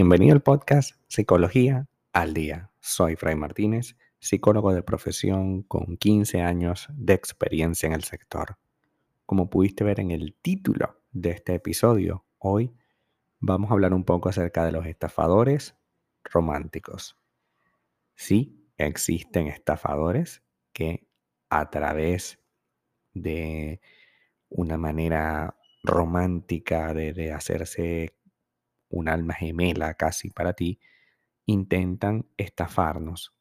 Bienvenido al podcast Psicología al Día. Soy Fray Martínez, psicólogo de profesión con 15 años de experiencia en el sector. Como pudiste ver en el título de este episodio, hoy vamos a hablar un poco acerca de los estafadores románticos. Sí, existen estafadores que a través de una manera romántica de, de hacerse un alma gemela casi para ti, intentan estafarnos.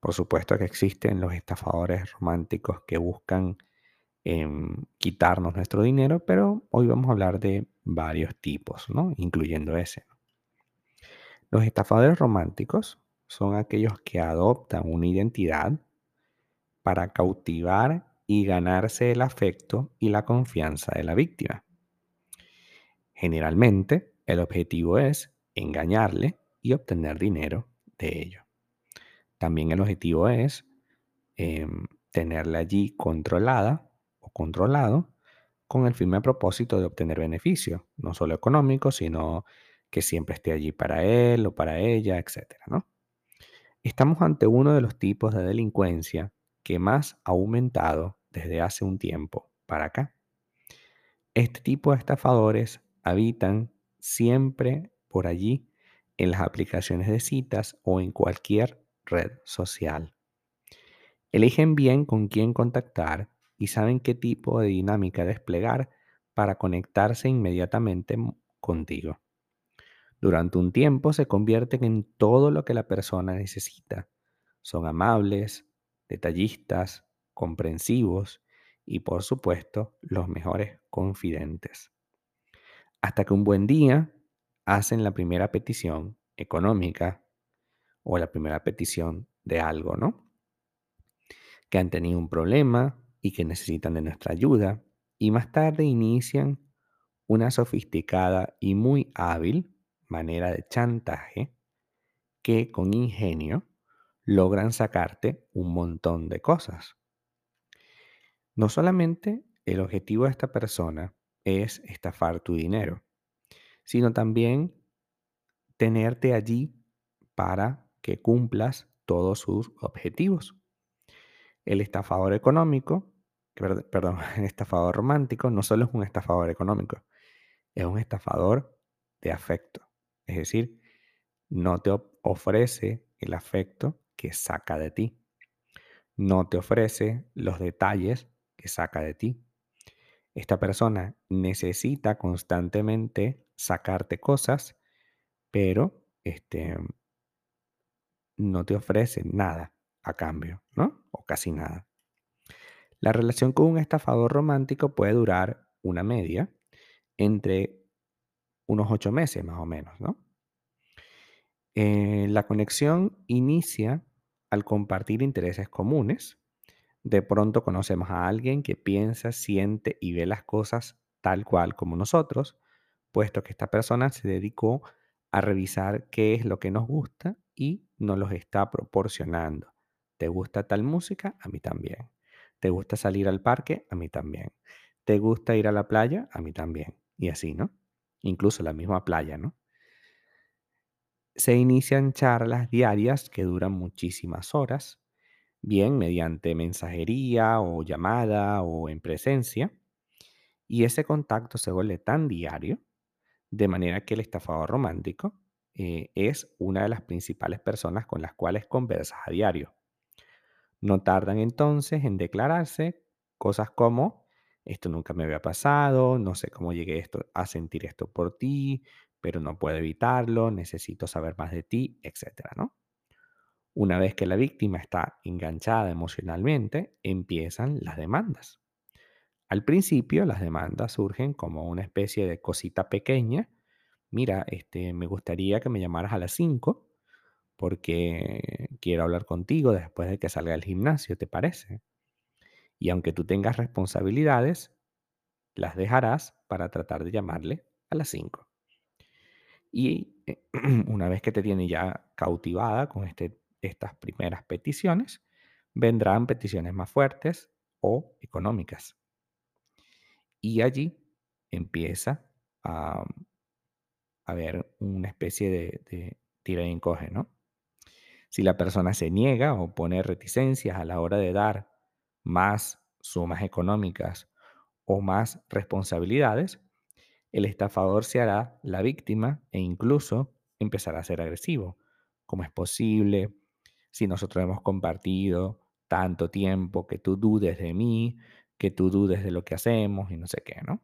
Por supuesto que existen los estafadores románticos que buscan em, quitarnos nuestro dinero, pero hoy vamos a hablar de varios tipos, ¿no? incluyendo ese. Los estafadores románticos son aquellos que adoptan una identidad para cautivar y ganarse el afecto y la confianza de la víctima. Generalmente el objetivo es engañarle y obtener dinero de ello. También el objetivo es eh, tenerla allí controlada o controlado con el firme propósito de obtener beneficio, no solo económico, sino que siempre esté allí para él o para ella, etc. ¿no? Estamos ante uno de los tipos de delincuencia que más ha aumentado desde hace un tiempo para acá. Este tipo de estafadores habitan siempre por allí en las aplicaciones de citas o en cualquier red social. Eligen bien con quién contactar y saben qué tipo de dinámica desplegar para conectarse inmediatamente contigo. Durante un tiempo se convierten en todo lo que la persona necesita. Son amables, detallistas, comprensivos y por supuesto los mejores confidentes. Hasta que un buen día hacen la primera petición económica o la primera petición de algo, ¿no? Que han tenido un problema y que necesitan de nuestra ayuda y más tarde inician una sofisticada y muy hábil manera de chantaje que con ingenio logran sacarte un montón de cosas. No solamente el objetivo de esta persona es estafar tu dinero, sino también tenerte allí para que cumplas todos sus objetivos. El estafador económico, perdón, el estafador romántico no solo es un estafador económico, es un estafador de afecto. Es decir, no te ofrece el afecto que saca de ti. No te ofrece los detalles que saca de ti. Esta persona necesita constantemente sacarte cosas, pero este, no te ofrece nada a cambio, ¿no? O casi nada. La relación con un estafador romántico puede durar una media entre unos ocho meses más o menos, ¿no? Eh, la conexión inicia al compartir intereses comunes de pronto conocemos a alguien que piensa, siente y ve las cosas tal cual como nosotros, puesto que esta persona se dedicó a revisar qué es lo que nos gusta y nos los está proporcionando. ¿Te gusta tal música? A mí también. ¿Te gusta salir al parque? A mí también. ¿Te gusta ir a la playa? A mí también. Y así, ¿no? Incluso la misma playa, ¿no? Se inician charlas diarias que duran muchísimas horas bien mediante mensajería o llamada o en presencia, y ese contacto se vuelve tan diario, de manera que el estafador romántico eh, es una de las principales personas con las cuales conversas a diario. No tardan entonces en declararse cosas como, esto nunca me había pasado, no sé cómo llegué esto, a sentir esto por ti, pero no puedo evitarlo, necesito saber más de ti, etcétera, ¿no? Una vez que la víctima está enganchada emocionalmente, empiezan las demandas. Al principio las demandas surgen como una especie de cosita pequeña. Mira, este, me gustaría que me llamaras a las 5 porque quiero hablar contigo después de que salga del gimnasio, ¿te parece? Y aunque tú tengas responsabilidades, las dejarás para tratar de llamarle a las 5. Y eh, una vez que te tiene ya cautivada con este estas primeras peticiones, vendrán peticiones más fuertes o económicas. Y allí empieza a haber una especie de, tira y encoge, ¿no? Si la persona se niega o pone reticencias a la hora de dar más sumas económicas o más responsabilidades, el estafador se hará la víctima e incluso empezará a ser agresivo. ¿Cómo es posible? Si nosotros hemos compartido tanto tiempo que tú dudes de mí, que tú dudes de lo que hacemos y no sé qué, ¿no?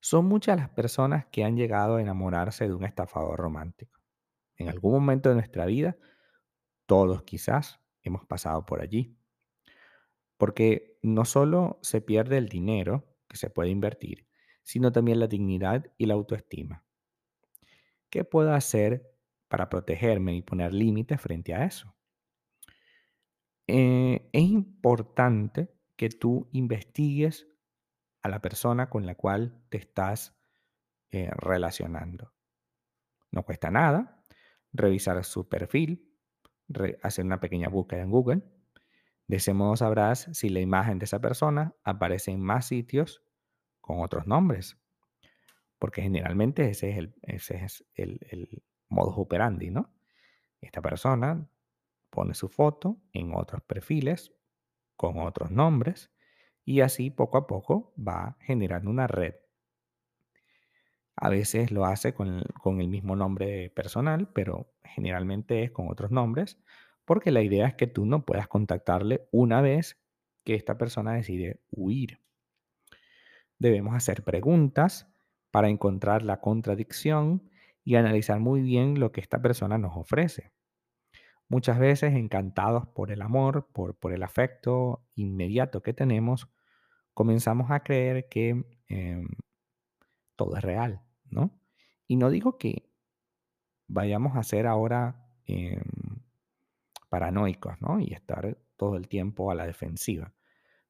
Son muchas las personas que han llegado a enamorarse de un estafador romántico. En algún momento de nuestra vida, todos quizás hemos pasado por allí. Porque no solo se pierde el dinero que se puede invertir, sino también la dignidad y la autoestima. ¿Qué puedo hacer para protegerme y poner límites frente a eso? Eh, es importante que tú investigues a la persona con la cual te estás eh, relacionando. No cuesta nada revisar su perfil, hacer una pequeña búsqueda en Google. De ese modo sabrás si la imagen de esa persona aparece en más sitios con otros nombres. Porque generalmente ese es el, ese es el modus operandi, ¿no? Esta persona pone su foto en otros perfiles con otros nombres y así poco a poco va generando una red. A veces lo hace con con el mismo nombre personal, pero generalmente es con otros nombres, porque la idea es que tú no puedas contactarle una vez que esta persona decide huir. Debemos hacer preguntas para encontrar la contradicción y analizar muy bien lo que esta persona nos ofrece. Muchas veces encantados por el amor, por, por el afecto inmediato que tenemos, comenzamos a creer que em, todo es real, ¿no? Y no digo que vayamos a ser ahora em, paranoicos, ¿no? Y estar todo el tiempo a la defensiva.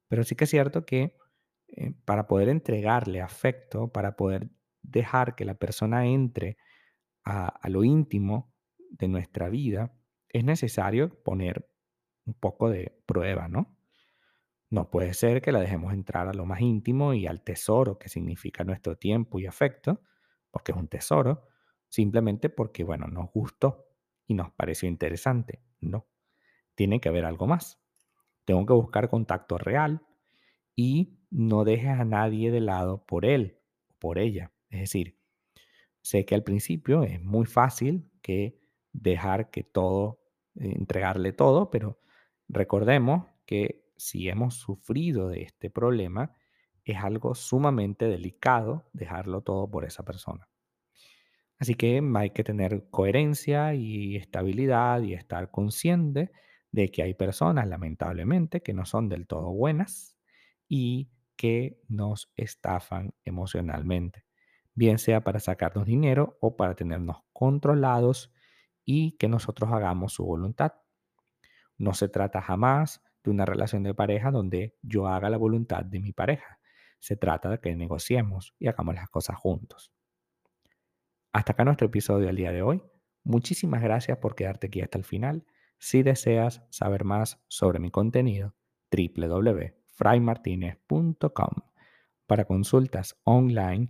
Pero sí que es cierto que eh, para poder entregarle afecto, para poder dejar que la persona entre a, lo íntimo de nuestra vida, es necesario poner un poco de prueba, ¿no? No puede ser que la dejemos entrar a lo más íntimo y al tesoro que significa nuestro tiempo y afecto, porque es un tesoro, simplemente porque, bueno, nos gustó y nos pareció interesante. No, tiene que haber algo más. Tengo que buscar contacto real y no dejes a nadie de lado por él o por ella. Es decir, sé que al principio es muy fácil que dejar que todo, eh, entregarle todo, pero recordemos que si hemos sufrido de este problema, es algo sumamente delicado dejarlo todo por esa persona. Así que hay que tener coherencia y estabilidad y estar consciente de que hay personas, lamentablemente, que no son del todo buenas y que nos estafan emocionalmente, bien sea para sacarnos dinero o para tenernos controlados y que nosotros hagamos su voluntad. No se trata jamás de una relación de pareja donde yo haga la voluntad de mi pareja. Se trata de que negociemos y hagamos las cosas juntos. Hasta acá nuestro episodio del día de hoy. Muchísimas gracias por quedarte aquí hasta el final. Si deseas saber más sobre mi contenido, www.fraymartinez.com. Para consultas online,